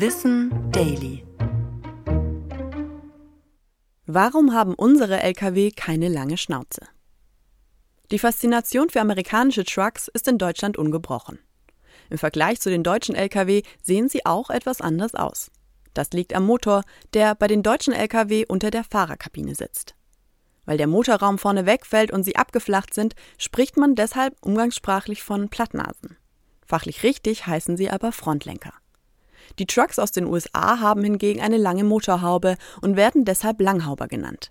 Wissen Daily. Warum haben unsere Lkw keine lange Schnauze? Die Faszination für amerikanische Trucks ist in Deutschland ungebrochen. Im Vergleich zu den deutschen Lkw sehen sie auch etwas anders aus. Das liegt am Motor, der bei den deutschen Lkw unter der Fahrerkabine sitzt. Weil der Motorraum vorne wegfällt und sie abgeflacht sind, spricht man deshalb umgangssprachlich von Plattnasen. Fachlich richtig heißen sie aber Frontlenker. Die Trucks aus den USA haben hingegen eine lange Motorhaube und werden deshalb Langhauber genannt.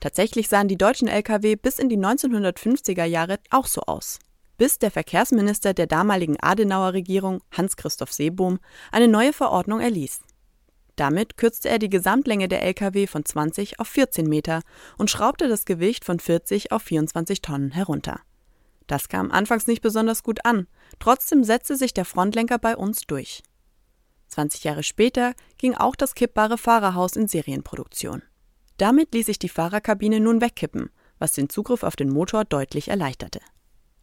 Tatsächlich sahen die deutschen Lkw bis in die 1950er Jahre auch so aus. Bis der Verkehrsminister der damaligen Adenauer Regierung, Hans-Christoph Seebohm, eine neue Verordnung erließ. Damit kürzte er die Gesamtlänge der Lkw von 20 auf 14 Meter und schraubte das Gewicht von 40 auf 24 Tonnen herunter. Das kam anfangs nicht besonders gut an, trotzdem setzte sich der Frontlenker bei uns durch. 20 Jahre später ging auch das kippbare Fahrerhaus in Serienproduktion. Damit ließ sich die Fahrerkabine nun wegkippen, was den Zugriff auf den Motor deutlich erleichterte.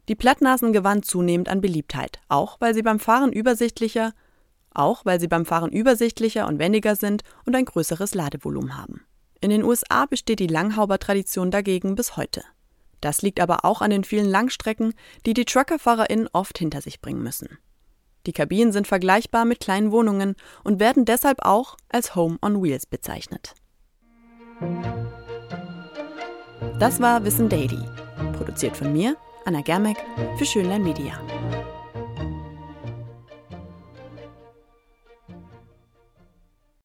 Die Plattnasen gewannen zunehmend an Beliebtheit, auch weil sie beim Fahren übersichtlicher auch weil sie beim Fahren übersichtlicher und wendiger sind und ein größeres Ladevolumen haben. In den USA besteht die Langhauber-Tradition dagegen bis heute. Das liegt aber auch an den vielen Langstrecken, die die TruckerfahrerInnen oft hinter sich bringen müssen. Die Kabinen sind vergleichbar mit kleinen Wohnungen und werden deshalb auch als Home on Wheels bezeichnet. Das war Wissen Daily, produziert von mir, Anna Germeck, für Schönlein Media.